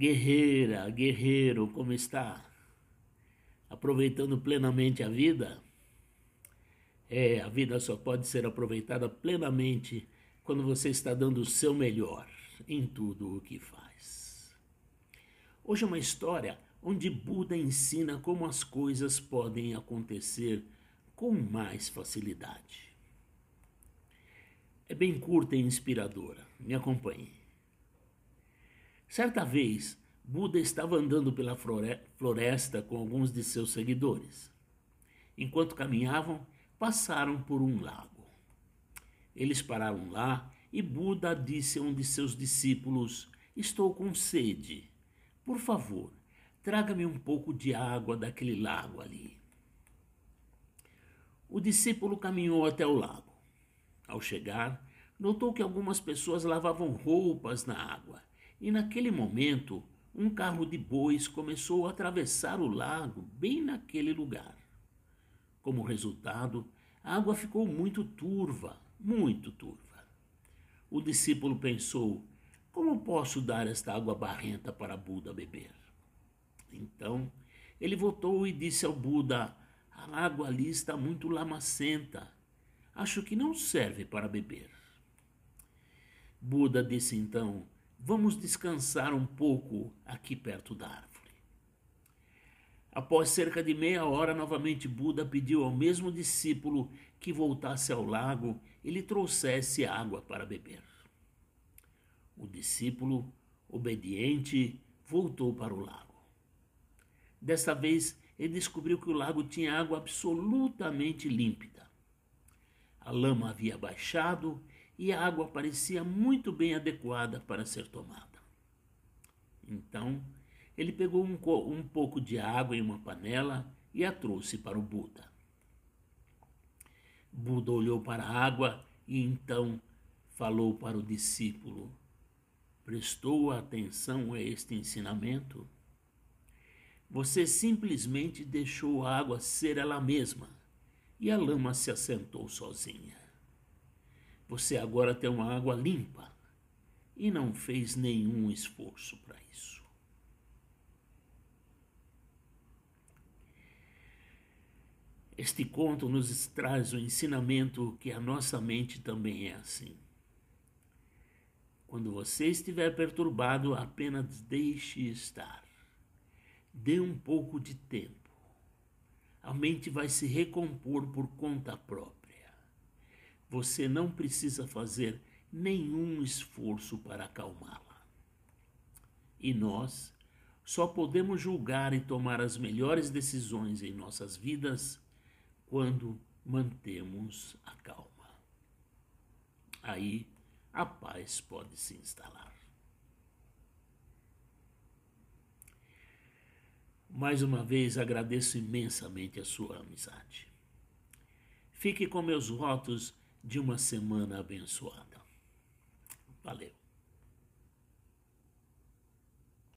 Guerreira, guerreiro, como está? Aproveitando plenamente a vida? É, a vida só pode ser aproveitada plenamente quando você está dando o seu melhor em tudo o que faz. Hoje é uma história onde Buda ensina como as coisas podem acontecer com mais facilidade. É bem curta e inspiradora. Me acompanhe. Certa vez, Buda estava andando pela floresta com alguns de seus seguidores. Enquanto caminhavam, passaram por um lago. Eles pararam lá e Buda disse a um de seus discípulos: Estou com sede. Por favor, traga-me um pouco de água daquele lago ali. O discípulo caminhou até o lago. Ao chegar, notou que algumas pessoas lavavam roupas na água e naquele momento, um carro de bois começou a atravessar o lago bem naquele lugar. Como resultado, a água ficou muito turva, muito turva. O discípulo pensou: como posso dar esta água barrenta para Buda beber? Então, ele voltou e disse ao Buda: A água ali está muito lamacenta. Acho que não serve para beber. Buda disse então: Vamos descansar um pouco aqui perto da árvore. Após cerca de meia hora, novamente Buda pediu ao mesmo discípulo que voltasse ao lago e lhe trouxesse água para beber. O discípulo, obediente, voltou para o lago. Desta vez, ele descobriu que o lago tinha água absolutamente límpida. A lama havia baixado e a água parecia muito bem adequada para ser tomada. Então, ele pegou um, um pouco de água em uma panela e a trouxe para o Buda. Buda olhou para a água e então falou para o discípulo: Prestou atenção a este ensinamento? Você simplesmente deixou a água ser ela mesma e a lama se assentou sozinha. Você agora tem uma água limpa e não fez nenhum esforço para isso. Este conto nos traz o ensinamento que a nossa mente também é assim. Quando você estiver perturbado, apenas deixe estar. Dê um pouco de tempo. A mente vai se recompor por conta própria. Você não precisa fazer nenhum esforço para acalmá-la. E nós só podemos julgar e tomar as melhores decisões em nossas vidas quando mantemos a calma. Aí a paz pode se instalar. Mais uma vez agradeço imensamente a sua amizade. Fique com meus votos de uma semana abençoada. Valeu.